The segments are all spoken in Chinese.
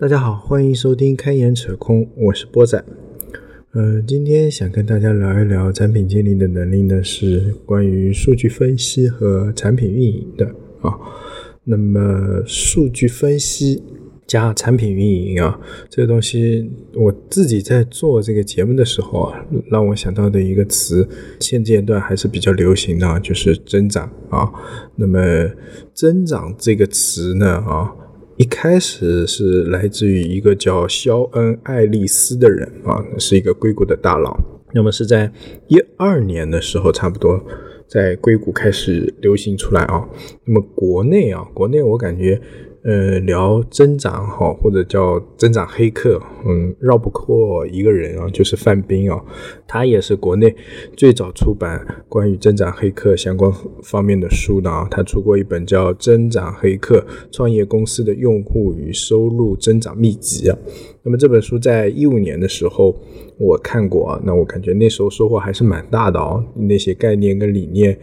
大家好，欢迎收听开眼扯空，我是波仔。呃，今天想跟大家聊一聊产品经理的能力呢，是关于数据分析和产品运营的啊。那么，数据分析加产品运营啊，这个东西我自己在做这个节目的时候啊，让我想到的一个词，现阶段还是比较流行的，就是增长啊。那么，增长这个词呢啊。一开始是来自于一个叫肖恩·爱丽丝的人啊，是一个硅谷的大佬。那么是在一二年的时候，差不多在硅谷开始流行出来啊。那么国内啊，国内我感觉。呃，聊增长哈，或者叫增长黑客，嗯，绕不过一个人啊，就是范冰啊，他也是国内最早出版关于增长黑客相关方面的书的啊，他出过一本叫《增长黑客创业公司的用户与收入增长秘籍》啊。那么这本书在一五年的时候我看过啊，那我感觉那时候收获还是蛮大的哦，那些概念跟理念。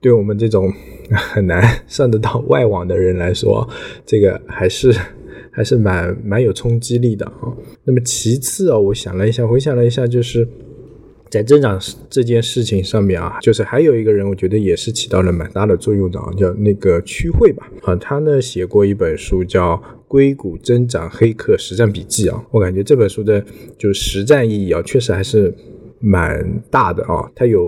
对我们这种很难上得到外网的人来说，这个还是 还是蛮蛮有冲击力的啊。那么其次啊，我想了一下，回想了一下，就是在增长这件事情上面啊，就是还有一个人，我觉得也是起到了蛮大的作用的啊，叫那个区慧吧啊，他呢写过一本书叫《硅谷增长黑客实战笔记》啊，我感觉这本书的就实战意义啊，确实还是。蛮大的啊，它有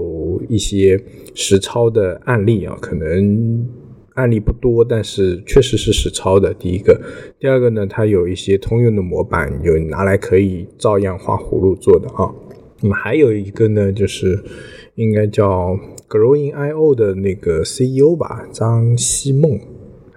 一些实操的案例啊，可能案例不多，但是确实是实操的。第一个，第二个呢，它有一些通用的模板，就拿来可以照样画葫芦做的啊。那么还有一个呢，就是应该叫 Growing IO 的那个 CEO 吧，张希梦。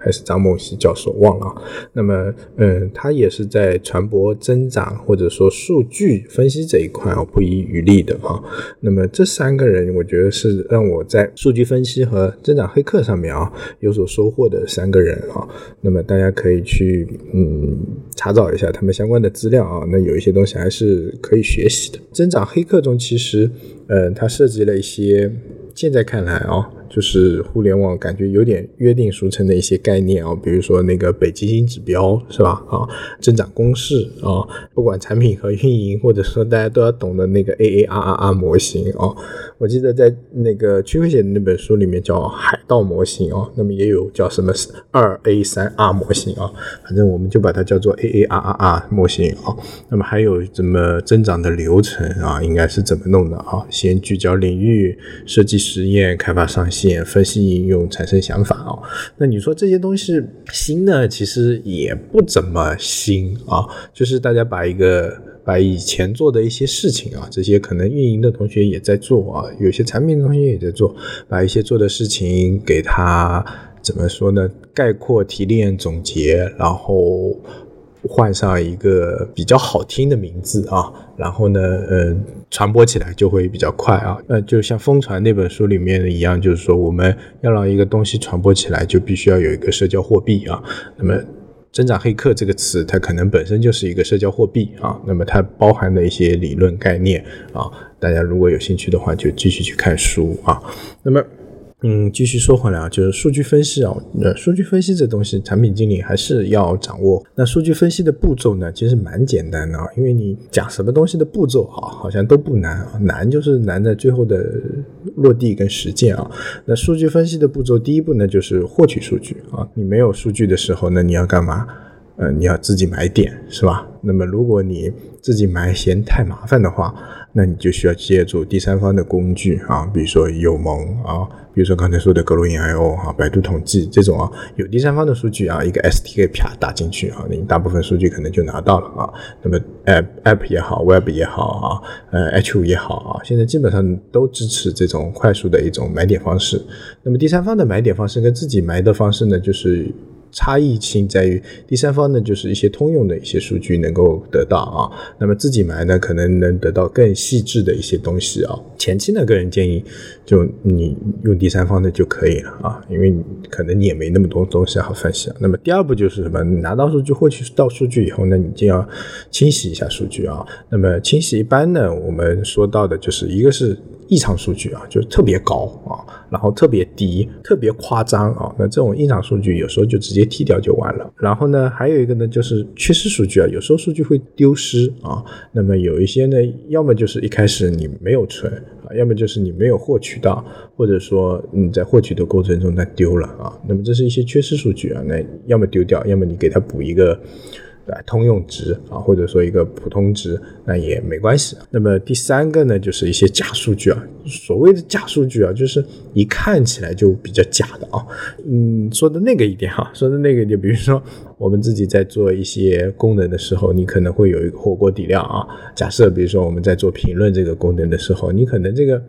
还是张梦溪教授忘了，那么，嗯，他也是在传播增长或者说数据分析这一块啊不遗余力的啊。那么这三个人，我觉得是让我在数据分析和增长黑客上面啊有所收获的三个人啊。那么大家可以去嗯查找一下他们相关的资料啊。那有一些东西还是可以学习的。增长黑客中其实，嗯，它涉及了一些现在看来啊。就是互联网感觉有点约定俗成的一些概念啊，比如说那个北极星指标是吧？啊，增长公式啊，不管产品和运营，或者说大家都要懂的那个 A A R R R 模型啊。我记得在那个区块写的那本书里面叫海盗模型啊，那么也有叫什么二 A 三 R 模型啊，反正我们就把它叫做 A A R R R 模型啊。那么还有怎么增长的流程啊，应该是怎么弄的啊？先聚焦领域，设计实验，开发上线。分析应用产生想法哦，那你说这些东西新呢？其实也不怎么新啊，就是大家把一个把以前做的一些事情啊，这些可能运营的同学也在做啊，有些产品的同学也在做，把一些做的事情给他怎么说呢？概括、提炼、总结，然后。换上一个比较好听的名字啊，然后呢，嗯，传播起来就会比较快啊。那就像《疯传》那本书里面的一样，就是说我们要让一个东西传播起来，就必须要有一个社交货币啊。那么“增长黑客”这个词，它可能本身就是一个社交货币啊。那么它包含的一些理论概念啊，大家如果有兴趣的话，就继续去看书啊。那么。嗯，继续说回来啊，就是数据分析啊，呃，数据分析这东西，产品经理还是要掌握。那数据分析的步骤呢，其实蛮简单的啊，因为你讲什么东西的步骤啊，好像都不难啊，难就是难在最后的落地跟实践啊。那数据分析的步骤，第一步呢，就是获取数据啊。你没有数据的时候，那你要干嘛？呃，你要自己买点是吧？那么如果你自己买嫌太麻烦的话，那你就需要借助第三方的工具啊，比如说友盟啊，比如说刚才说的格罗因 IO 啊，百度统计这种啊，有第三方的数据啊，一个 SDK 啪打进去啊，你大部分数据可能就拿到了啊。那么 App App 也好，Web 也好啊，呃 H5 也好啊，现在基本上都支持这种快速的一种买点方式。那么第三方的买点方式跟自己买的方式呢，就是。差异性在于第三方呢，就是一些通用的一些数据能够得到啊，那么自己买呢，可能能得到更细致的一些东西啊。前期呢，个人建议就你用第三方的就可以了啊，因为可能你也没那么多东西好分析啊。那么第二步就是什么？你拿到数据获取到数据以后呢，你就要清洗一下数据啊。那么清洗一般呢，我们说到的就是一个是。异常数据啊，就是特别高啊，然后特别低，特别夸张啊。那这种异常数据有时候就直接接踢掉就完了。然后呢，还有一个呢，就是缺失数据啊，有时候数据会丢失啊。那么有一些呢，要么就是一开始你没有存啊，要么就是你没有获取到，或者说你在获取的过程中它丢了啊。那么这是一些缺失数据啊，那要么丢掉，要么你给它补一个。通用值啊，或者说一个普通值，那也没关系。那么第三个呢，就是一些假数据啊。所谓的假数据啊，就是一看起来就比较假的啊。嗯，说的那个一点哈，说的那个就比如说我们自己在做一些功能的时候，你可能会有一个火锅底料啊。假设比如说我们在做评论这个功能的时候，你可能这个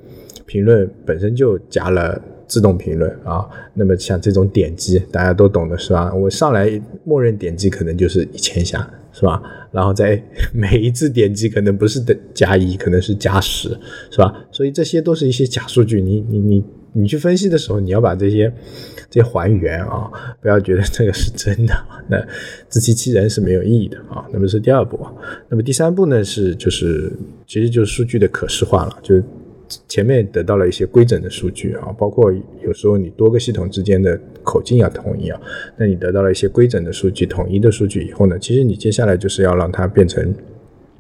评论本身就加了。自动评论啊，那么像这种点击，大家都懂的是吧？我上来默认点击可能就是一千下，是吧？然后在 每一次点击可能不是的加一，可能是加十，是吧？所以这些都是一些假数据，你你你你去分析的时候，你要把这些这些还原啊，不要觉得这个是真的，那自欺欺人是没有意义的啊。那么是第二步，那么第三步呢是就是其实就是数据的可视化了，就是。前面得到了一些规整的数据啊，包括有时候你多个系统之间的口径要统一啊，那你得到了一些规整的数据、统一的数据以后呢，其实你接下来就是要让它变成。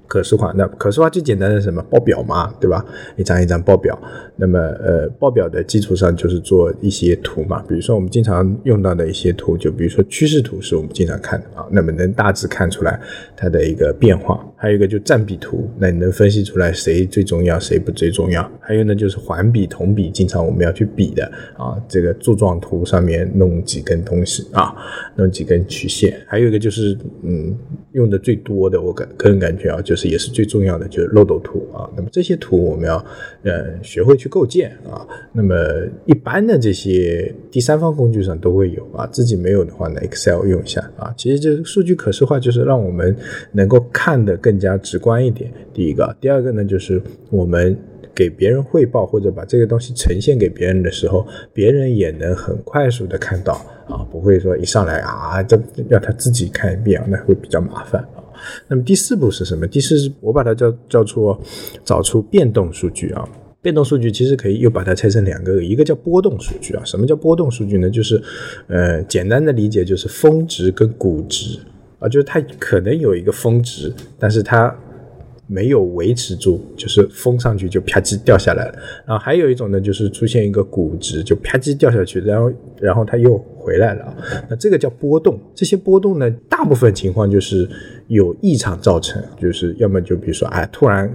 可视化，那可视化最简单的什么报表嘛，对吧？一张一张报表，那么呃，报表的基础上就是做一些图嘛，比如说我们经常用到的一些图，就比如说趋势图是我们经常看的啊，那么能大致看出来它的一个变化。还有一个就占比图，那你能分析出来谁最重要，谁不最重要。还有呢就是环比、同比，经常我们要去比的啊，这个柱状图上面弄几根东西啊，弄几根曲线。还有一个就是嗯，用的最多的，我感个人感觉啊，就是。是也是最重要的，就是漏斗图啊。那么这些图我们要呃学会去构建啊。那么一般的这些第三方工具上都会有啊，自己没有的话呢，Excel 用一下啊。其实这数据可视化就是让我们能够看得更加直观一点。第一个，第二个呢，就是我们给别人汇报或者把这个东西呈现给别人的时候，别人也能很快速的看到啊，不会说一上来啊，这要他自己看一遍，那会比较麻烦啊。那么第四步是什么？第四，我把它叫叫做找出变动数据啊。变动数据其实可以又把它拆成两个，一个叫波动数据啊。什么叫波动数据呢？就是呃，简单的理解就是峰值跟谷值啊，就是它可能有一个峰值，但是它没有维持住，就是峰上去就啪叽掉下来了。然后还有一种呢，就是出现一个谷值，就啪叽掉下去，然后然后它又回来了啊。那这个叫波动。这些波动呢，大部分情况就是。有异常造成，就是要么就比如说，哎，突然，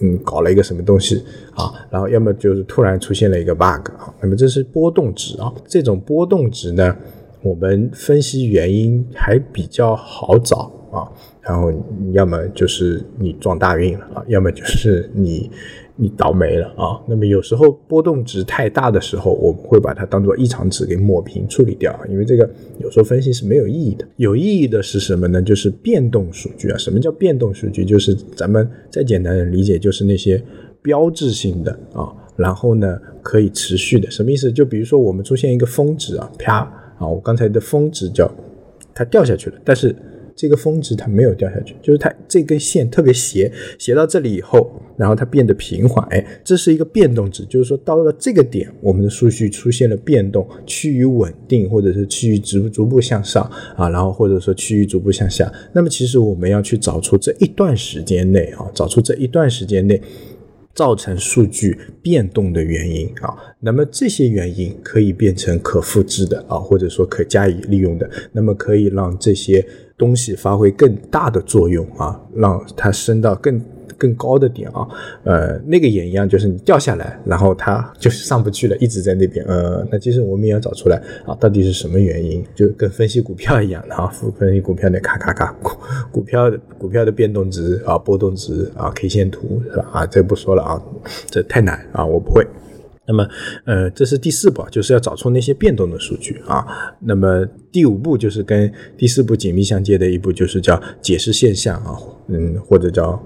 嗯，搞了一个什么东西啊，然后要么就是突然出现了一个 bug 啊，那么这是波动值啊，这种波动值呢，我们分析原因还比较好找啊，然后要么就是你撞大运了啊，要么就是你。你倒霉了啊！那么有时候波动值太大的时候，我们会把它当做异常值给抹平处理掉，因为这个有时候分析是没有意义的。有意义的是什么呢？就是变动数据啊。什么叫变动数据？就是咱们再简单的理解，就是那些标志性的啊，然后呢可以持续的。什么意思？就比如说我们出现一个峰值啊，啪啊，我刚才的峰值叫它掉下去了，但是。这个峰值它没有掉下去，就是它这根线特别斜，斜到这里以后，然后它变得平缓，哎，这是一个变动值，就是说到了这个点，我们的数据出现了变动，趋于稳定，或者是趋于逐逐步向上啊，然后或者说趋于逐步向下。那么其实我们要去找出这一段时间内啊，找出这一段时间内造成数据变动的原因啊，那么这些原因可以变成可复制的啊，或者说可加以利用的，那么可以让这些。东西发挥更大的作用啊，让它升到更更高的点啊，呃，那个也一样，就是你掉下来，然后它就是上不去了，一直在那边，呃，那其实我们也要找出来啊，到底是什么原因，就跟分析股票一样的啊，分析股票的咔咔咔，股 股票的股票的变动值啊，波动值啊，K 线图是吧？啊，这不说了啊，这太难啊，我不会。那么，呃，这是第四步，就是要找出那些变动的数据啊。那么第五步就是跟第四步紧密相接的一步，就是叫解释现象啊，嗯，或者叫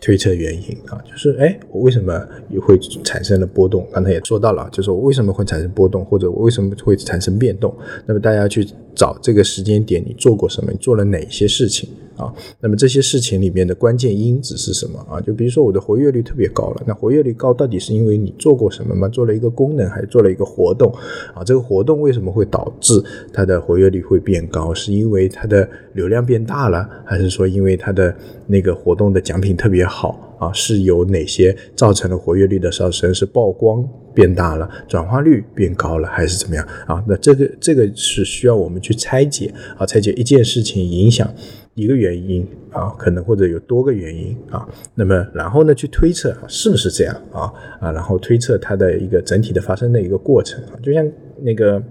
推测原因啊。就是哎，我为什么也会产生了波动？刚才也说到了，就是我为什么会产生波动，或者我为什么会产生变动？那么大家去找这个时间点你做过什么，你做了哪些事情啊？那么这些事情里面的关键因子是什么啊？就比如说我的活跃率特别高了，那活跃率高到底是因为你做过什么吗？做了一个功能还是做了一个活动啊？这个活动为什么会导致它的活跃率会变高？是因为它的流量变大了，还是说因为它的那个活动的奖品特别好？啊，是有哪些造成了活跃率的上升？是曝光变大了，转化率变高了，还是怎么样？啊，那这个这个是需要我们去拆解啊，拆解一件事情影响一个原因啊，可能或者有多个原因啊，那么然后呢去推测是不是这样啊啊，然后推测它的一个整体的发生的一个过程啊，就像那个。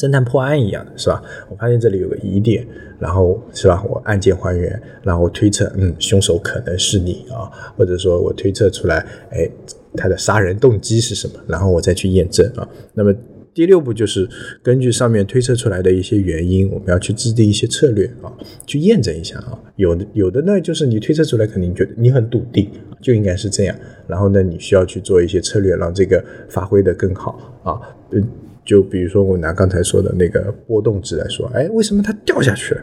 侦探破案一样的是吧？我发现这里有个疑点，然后是吧？我案件还原，然后推测，嗯，凶手可能是你啊，或者说我推测出来，哎，他的杀人动机是什么？然后我再去验证啊。那么第六步就是根据上面推测出来的一些原因，我们要去制定一些策略啊，去验证一下啊。有的有的呢，就是你推测出来肯定觉得你很笃定，就应该是这样。然后呢，你需要去做一些策略，让这个发挥的更好啊，嗯。就比如说，我拿刚才说的那个波动值来说，哎，为什么它掉下去了？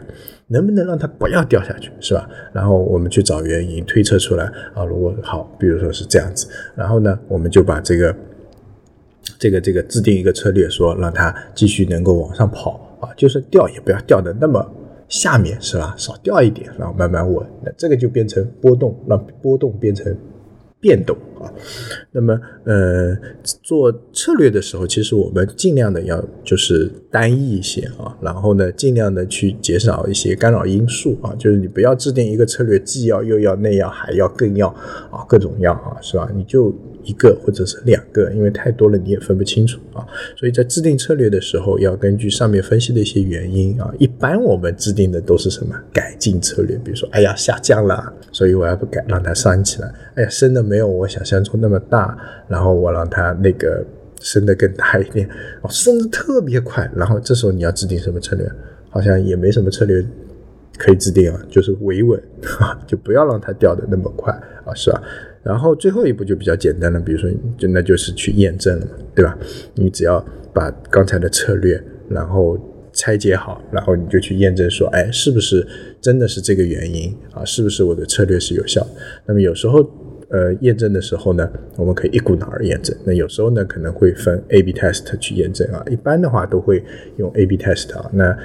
能不能让它不要掉下去，是吧？然后我们去找原因，推测出来啊。如果好，比如说是这样子，然后呢，我们就把这个、这个、这个制定一个策略，说让它继续能够往上跑啊，就是掉也不要掉的那么下面，是吧？少掉一点，然后慢慢稳。那这个就变成波动，让波动变成。变动啊，那么呃，做策略的时候，其实我们尽量的要就是单一一些啊，然后呢，尽量的去减少一些干扰因素啊，就是你不要制定一个策略，既要又要那要还要更要啊，各种要啊，是吧？你就。一个或者是两个，因为太多了你也分不清楚啊，所以在制定策略的时候，要根据上面分析的一些原因啊。一般我们制定的都是什么改进策略，比如说，哎呀下降了，所以我要不改让它升起来。哎呀升的没有我想象中那么大，然后我让它那个升的更大一点，哦升的特别快，然后这时候你要制定什么策略？好像也没什么策略可以制定啊，就是维稳，就不要让它掉的那么快啊，是吧？然后最后一步就比较简单了，比如说，就那就是去验证了嘛，对吧？你只要把刚才的策略，然后拆解好，然后你就去验证说，哎，是不是真的是这个原因啊？是不是我的策略是有效？那么有时候，呃，验证的时候呢，我们可以一股脑儿验证。那有时候呢，可能会分 A/B test 去验证啊。一般的话都会用 A/B test 啊。那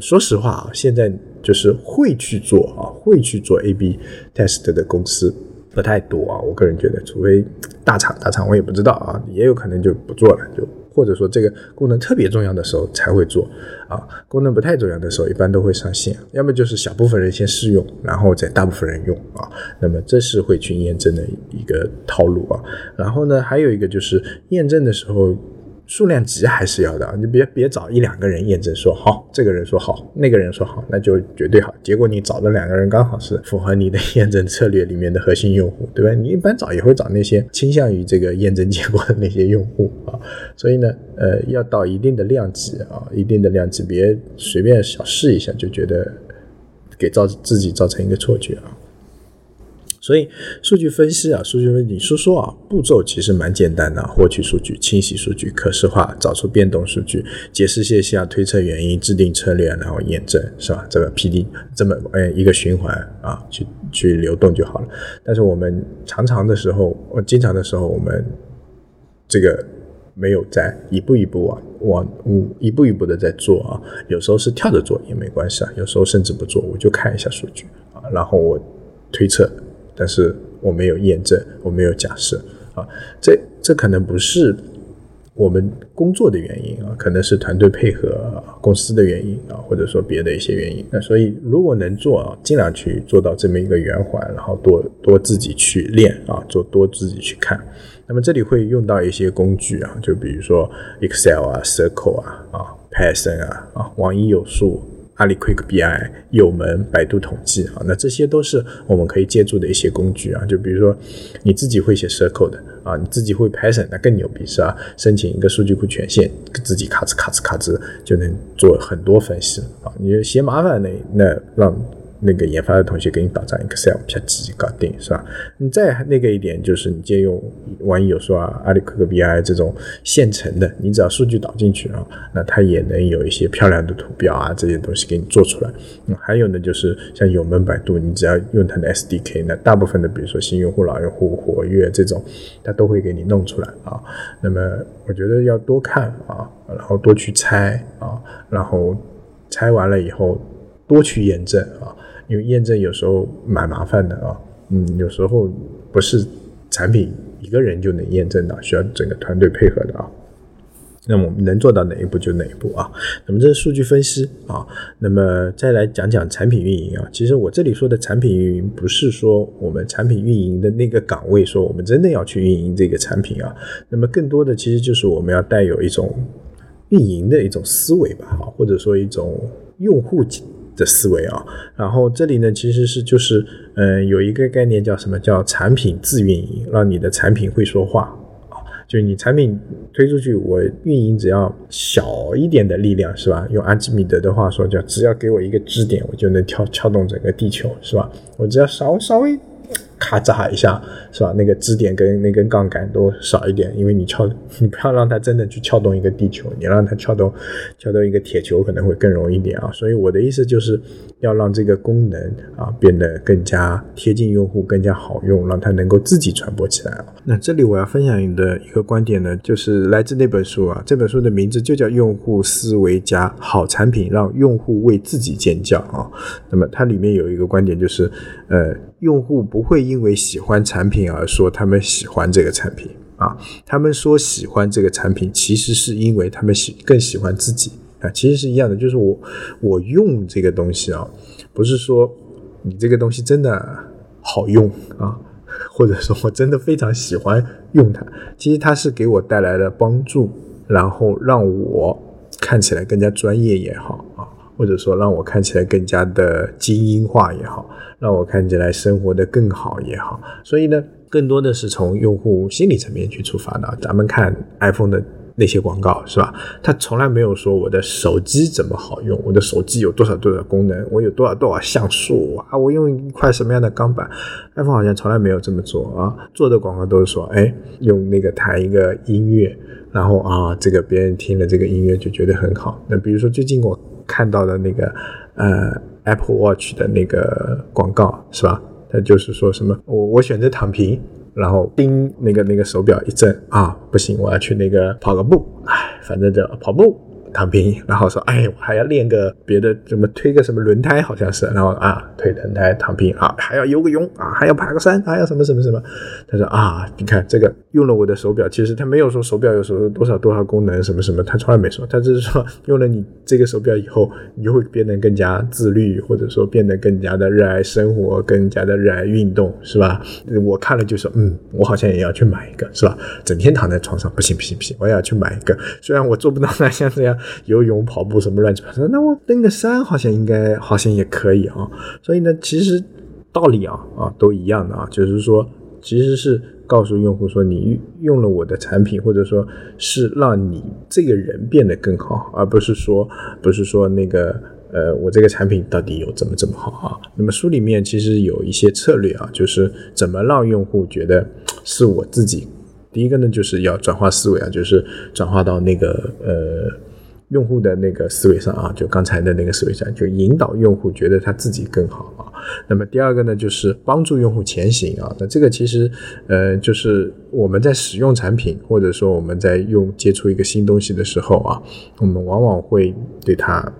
说实话啊，现在就是会去做啊，会去做 A/B test 的公司。不太多啊，我个人觉得，除非大厂大厂，我也不知道啊，也有可能就不做了，就或者说这个功能特别重要的时候才会做啊，功能不太重要的时候，一般都会上线，要么就是小部分人先试用，然后再大部分人用啊，那么这是会去验证的一个套路啊，然后呢，还有一个就是验证的时候。数量级还是要的，你别别找一两个人验证说好，这个人说好，那个人说好，那就绝对好。结果你找的两个人刚好是符合你的验证策略里面的核心用户，对吧？你一般找也会找那些倾向于这个验证结果的那些用户啊。所以呢，呃，要到一定的量级啊，一定的量级，别随便小试一下就觉得给造自己造成一个错觉啊。所以数据分析啊，数据分析，说说啊，步骤其实蛮简单的，获取数据、清洗数据、可视化、找出变动数据、解释现象、推测原因、制定策略，然后验证，是吧？这个 P D 这么哎一个循环啊，去去流动就好了。但是我们常常的时候，我经常的时候，我们这个没有在一步一步往往嗯一步一步的在做啊，有时候是跳着做也没关系啊，有时候甚至不做，我就看一下数据啊，然后我推测。但是我没有验证，我没有假设啊，这这可能不是我们工作的原因啊，可能是团队配合、公司的原因啊，或者说别的一些原因。那所以如果能做啊，尽量去做到这么一个圆环，然后多多自己去练啊，做多自己去看。那么这里会用到一些工具啊，就比如说 Excel 啊、Circle 啊、啊 Python 啊、啊网易有数。阿里 Quick BI、有门、百度统计啊，那这些都是我们可以借助的一些工具啊。就比如说你自己会写 SQL 的啊，你自己会 Python，那更牛逼是吧？申请一个数据库权限，自己咔哧咔哧咔哧就能做很多分析啊。你嫌麻烦那那让那个研发的同学给你导张 Excel 啪叽搞定，是吧？你再那个一点就是你借用万一有说啊，阿里克克 BI 这种现成的，你只要数据导进去啊，那它也能有一些漂亮的图表啊这些东西给你做出来。嗯，还有呢，就是像有门百度，你只要用它的 SDK，那大部分的比如说新用户、老用户活跃这种，它都会给你弄出来啊。那么我觉得要多看啊，然后多去猜啊，然后猜完了以后多去验证啊。因为验证有时候蛮麻烦的啊，嗯，有时候不是产品一个人就能验证的，需要整个团队配合的啊。那么我们能做到哪一步就哪一步啊。那么这是数据分析啊。那么再来讲讲产品运营啊。其实我这里说的产品运营，不是说我们产品运营的那个岗位，说我们真的要去运营这个产品啊。那么更多的其实就是我们要带有一种运营的一种思维吧，哈，或者说一种用户。的思维啊，然后这里呢，其实是就是，嗯，有一个概念叫什么叫产品自运营，让你的产品会说话啊，就你产品推出去，我运营只要小一点的力量是吧？用阿基米德的话说，叫只要给我一个支点，我就能跳撬动整个地球是吧？我只要稍稍微。咔嚓一下，是吧？那个支点跟那根杠杆都少一点，因为你撬，你不要让它真的去撬动一个地球，你让它撬动撬动一个铁球可能会更容易一点啊。所以我的意思就是要让这个功能啊变得更加贴近用户，更加好用，让它能够自己传播起来啊。那这里我要分享你的一个观点呢，就是来自那本书啊，这本书的名字就叫《用户思维加好产品让用户为自己尖叫》啊。那么它里面有一个观点就是，呃。用户不会因为喜欢产品而说他们喜欢这个产品啊，他们说喜欢这个产品，其实是因为他们喜更喜欢自己啊，其实是一样的，就是我我用这个东西啊，不是说你这个东西真的好用啊，或者说我真的非常喜欢用它，其实它是给我带来了帮助，然后让我看起来更加专业也好，或者说让我看起来更加的精英化也好。让我看起来生活的更好也好，所以呢，更多的是从用户心理层面去出发的。咱们看 iPhone 的那些广告，是吧？他从来没有说我的手机怎么好用，我的手机有多少多少功能，我有多少多少像素啊，我用一块什么样的钢板？iPhone 好像从来没有这么做啊，做的广告都是说，哎，用那个弹一个音乐，然后啊，这个别人听了这个音乐就觉得很好。那比如说最近我看到的那个，呃。Apple Watch 的那个广告是吧？他就是说什么我我选择躺平，然后叮那个那个手表一震啊，不行，我要去那个跑个步，哎，反正就跑步。躺平，然后说，哎，我还要练个别的，怎么推个什么轮胎，好像是，然后啊，推轮胎躺平啊，还要游个泳啊，还要爬个山，还要什么什么什么。他说啊，你看这个用了我的手表，其实他没有说手表有什么多少多少功能什么什么，他从来没说，他只是说用了你这个手表以后，你就会变得更加自律，或者说变得更加的热爱生活，更加的热爱运动，是吧？我看了就说，嗯，我好像也要去买一个，是吧？整天躺在床上，不行不行不行，我也要去买一个，虽然我做不到那像这样。游泳、跑步什么乱七八糟，那我登个山好像应该好像也可以啊。所以呢，其实道理啊啊都一样的啊，就是说，其实是告诉用户说，你用了我的产品，或者说是让你这个人变得更好，而不是说不是说那个呃，我这个产品到底有怎么怎么好啊。那么书里面其实有一些策略啊，就是怎么让用户觉得是我自己。第一个呢，就是要转化思维啊，就是转化到那个呃。用户的那个思维上啊，就刚才的那个思维上，就引导用户觉得他自己更好啊。那么第二个呢，就是帮助用户前行啊。那这个其实，呃，就是我们在使用产品，或者说我们在用接触一个新东西的时候啊，我们往往会对它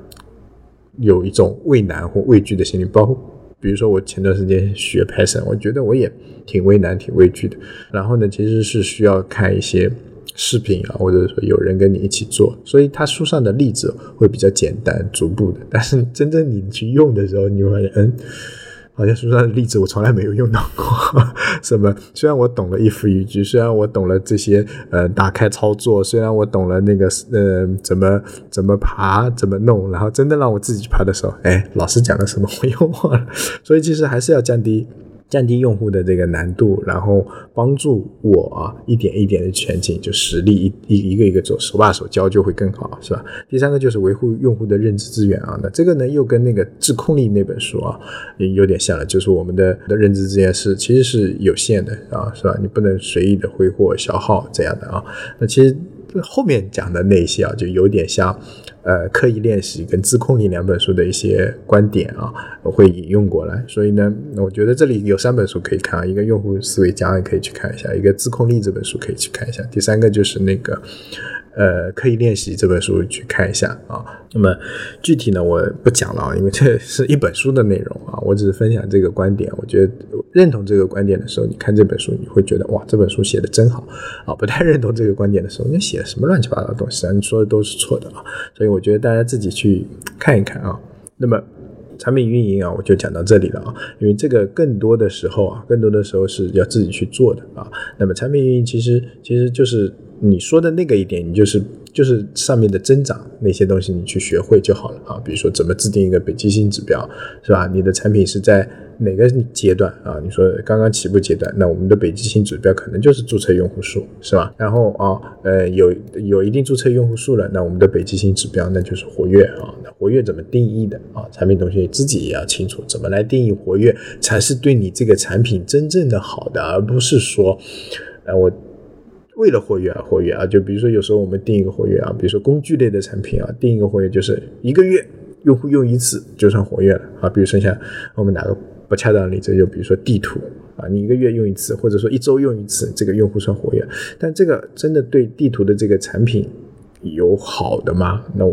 有一种畏难或畏惧的心理。包括比如说我前段时间学 Python，我觉得我也挺畏难、挺畏惧的。然后呢，其实是需要看一些。视频啊，或者说有人跟你一起做，所以他书上的例子会比较简单、逐步的。但是真正你去用的时候，你会发现，嗯，好像书上的例子我从来没有用到过。什么？虽然我懂了一夫一句，虽然我懂了这些呃打开操作，虽然我懂了那个呃怎么怎么爬、怎么弄，然后真的让我自己去爬的时候，哎，老师讲的什么我又忘了。所以其实还是要降低。降低用户的这个难度，然后帮助我啊一点一点的前进，就实力一一一个一个做，手把手教就会更好，是吧？第三个就是维护用户的认知资源啊，那这个呢又跟那个自控力那本书啊有点像了，就是我们的的认知资源是其实是有限的啊，是吧？你不能随意的挥霍消耗这样的啊，那其实后面讲的那些啊就有点像。呃，刻意练习跟自控力两本书的一些观点啊，我会引用过来。所以呢，我觉得这里有三本书可以看啊，一个用户思维家也可以去看一下，一个自控力这本书可以去看一下，第三个就是那个。呃，刻意练习这本书去看一下啊。那么具体呢，我不讲了啊，因为这是一本书的内容啊。我只是分享这个观点。我觉得认同这个观点的时候，你看这本书，你会觉得哇，这本书写的真好啊。不太认同这个观点的时候，你写什么乱七八糟的东西啊？你说的都是错的啊。所以我觉得大家自己去看一看啊。那么产品运营啊，我就讲到这里了啊。因为这个更多的时候啊，更多的时候是要自己去做的啊。那么产品运营其实其实就是。你说的那个一点，你就是就是上面的增长那些东西，你去学会就好了啊。比如说怎么制定一个北极星指标，是吧？你的产品是在哪个阶段啊？你说刚刚起步阶段，那我们的北极星指标可能就是注册用户数，是吧？然后啊，呃，有有一定注册用户数了，那我们的北极星指标那就是活跃啊。那活跃怎么定义的啊？产品同学自己也要清楚，怎么来定义活跃才是对你这个产品真正的好的，而不是说，呃，我。为了活跃而活跃啊，就比如说有时候我们定一个活跃啊，比如说工具类的产品啊，定一个活跃就是一个月用户用一次就算活跃了啊。比如剩下我们拿个不恰当的例子，就比如说地图啊，你一个月用一次，或者说一周用一次，这个用户算活跃。但这个真的对地图的这个产品有好的吗？那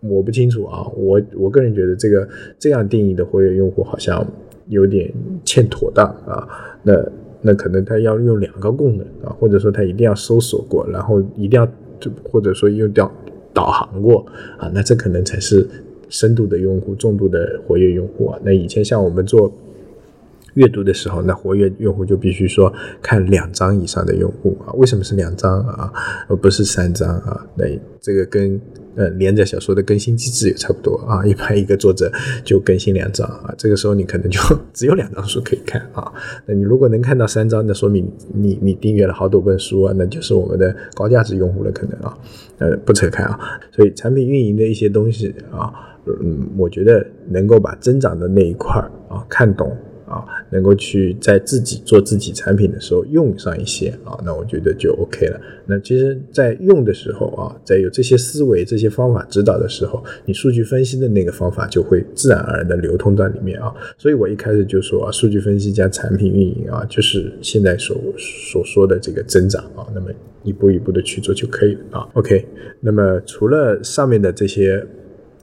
我不清楚啊。我我个人觉得这个这样定义的活跃用户好像有点欠妥当啊。那。那可能他要用两个功能啊，或者说他一定要搜索过，然后一定要就或者说用掉导航过啊，那这可能才是深度的用户、重度的活跃用户啊。那以前像我们做阅读的时候，那活跃用户就必须说看两张以上的用户啊。为什么是两张啊，而不是三张啊？那这个跟呃，连载小说的更新机制也差不多啊，一般一个作者就更新两章啊，这个时候你可能就 只有两张书可以看啊。那你如果能看到三章，那说明你你订阅了好多本书啊，那就是我们的高价值用户了可能啊。呃，不扯开啊，所以产品运营的一些东西啊，嗯，我觉得能够把增长的那一块啊看懂。啊，能够去在自己做自己产品的时候用上一些啊，那我觉得就 OK 了。那其实，在用的时候啊，在有这些思维、这些方法指导的时候，你数据分析的那个方法就会自然而然的流通到里面啊。所以我一开始就说啊，数据分析加产品运营啊，就是现在所所说的这个增长啊，那么一步一步的去做就可以了啊。OK，那么除了上面的这些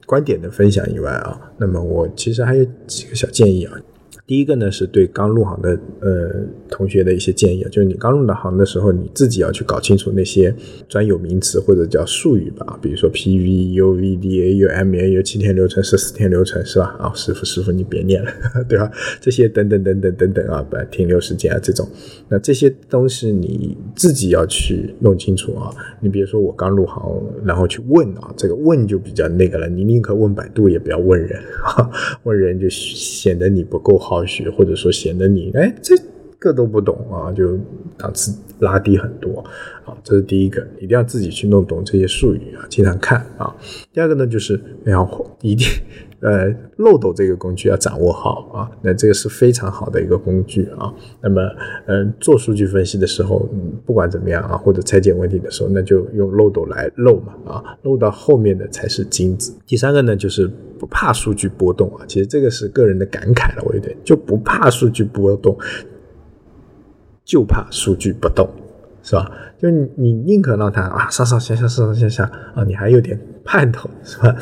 观点的分享以外啊，那么我其实还有几个小建议啊。第一个呢，是对刚入行的呃同学的一些建议，就是你刚入到行的时候，你自己要去搞清楚那些专有名词或者叫术语吧，比如说 P V U V D A U M A U 七天流程、十四天流程是吧？啊，师傅师傅你别念了，对吧？这些等等等等等等啊，不停留时间啊这种，那这些东西你自己要去弄清楚啊。你比如说我刚入行，然后去问啊，这个问就比较那个了，你宁可问百度也不要问人，问人就显得你不够好。学或者说显得你哎这个都不懂啊，就档次拉低很多啊，这是第一个，一定要自己去弄懂这些术语啊，经常看啊。第二个呢，就是要一定 呃漏斗这个工具要掌握好啊，那这个是非常好的一个工具啊。那么嗯，做数据分析的时候，不管怎么样啊，或者拆解问题的时候，那就用漏斗来漏嘛啊，漏到后面的才是金子。第三个呢，就是。不怕数据波动啊，其实这个是个人的感慨了，我有点就不怕数据波动，就怕数据不动，是吧？就你你宁可让它啊上上下下上上下下啊，你还有点盼头，是吧？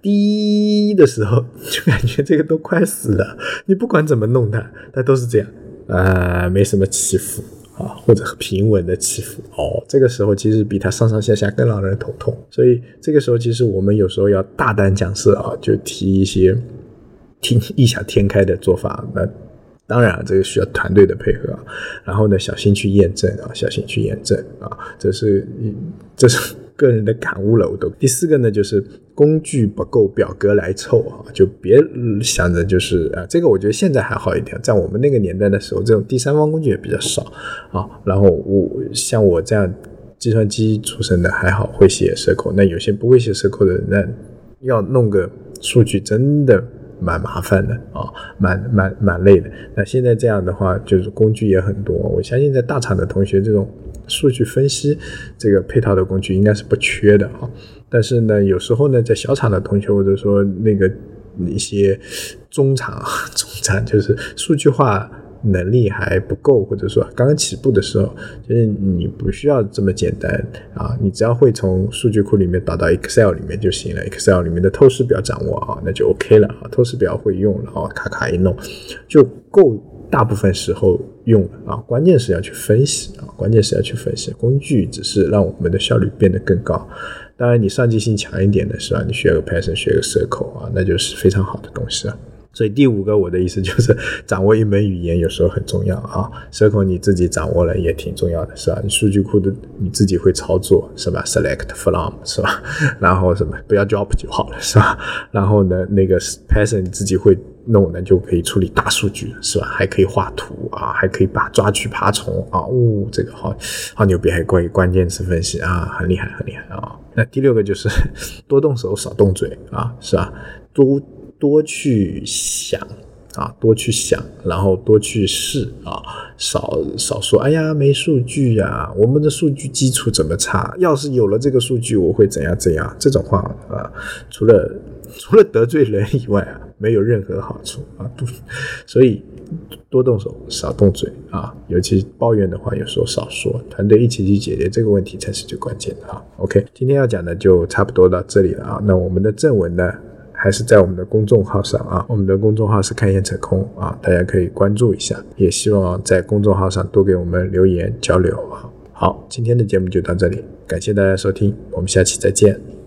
低的时候就感觉这个都快死了，你不管怎么弄它，它都是这样啊，没什么起伏。啊，或者平稳的起伏哦，这个时候其实比它上上下下更让人头痛。所以这个时候，其实我们有时候要大胆假设啊，就提一些挺异想天开的做法。那当然啊，这个需要团队的配合啊。然后呢，小心去验证啊，小心去验证啊，这是这是。个人的感悟了，我都。第四个呢，就是工具不够，表格来凑啊，就别想着就是啊，这个我觉得现在还好一点，在我们那个年代的时候，这种第三方工具也比较少啊。然后我像我这样计算机出身的还好会写 SQL，那有些不会写 SQL 的人，那要弄个数据真的。蛮麻烦的啊，蛮蛮蛮累的。那现在这样的话，就是工具也很多。我相信在大厂的同学，这种数据分析这个配套的工具应该是不缺的啊。但是呢，有时候呢，在小厂的同学，或者说那个一些中厂、中厂，就是数据化。能力还不够，或者说刚刚起步的时候，就是你不需要这么简单啊，你只要会从数据库里面导到 Excel 里面就行了，Excel 里面的透视表掌握啊，那就 OK 了啊，透视表会用，然后咔咔一弄就够，大部分时候用了啊，关键是要去分析啊，关键是要去分析，工具只是让我们的效率变得更高，当然你上进心强一点的是吧？你学个 Python，学个 SQL 啊，那就是非常好的东西啊。所以第五个，我的意思就是掌握一门语言有时候很重要啊。SQL 你自己掌握了也挺重要的，是吧？你数据库的你自己会操作，是吧？Select from 是吧？然后什么不要 drop 就好了，是吧？然后呢，那个 Python 你自己会弄，呢就可以处理大数据，是吧？还可以画图啊，还可以把抓取爬虫啊，哦，这个好好牛逼，还关于关键词分析啊，很厉害，很厉害啊。那第六个就是 多动手少动嘴啊，是吧？多。多去想啊，多去想，然后多去试啊，少少说，哎呀，没数据呀，我们的数据基础怎么差？要是有了这个数据，我会怎样怎样？这种话啊，除了除了得罪人以外啊，没有任何好处啊。所以多动手，少动嘴啊，尤其抱怨的话，有时候少说，团队一起去解决这个问题才是最关键的啊。OK，今天要讲的就差不多到这里了啊。那我们的正文呢？还是在我们的公众号上啊，我们的公众号是开眼扯空啊，大家可以关注一下，也希望在公众号上多给我们留言交流啊。好，今天的节目就到这里，感谢大家收听，我们下期再见。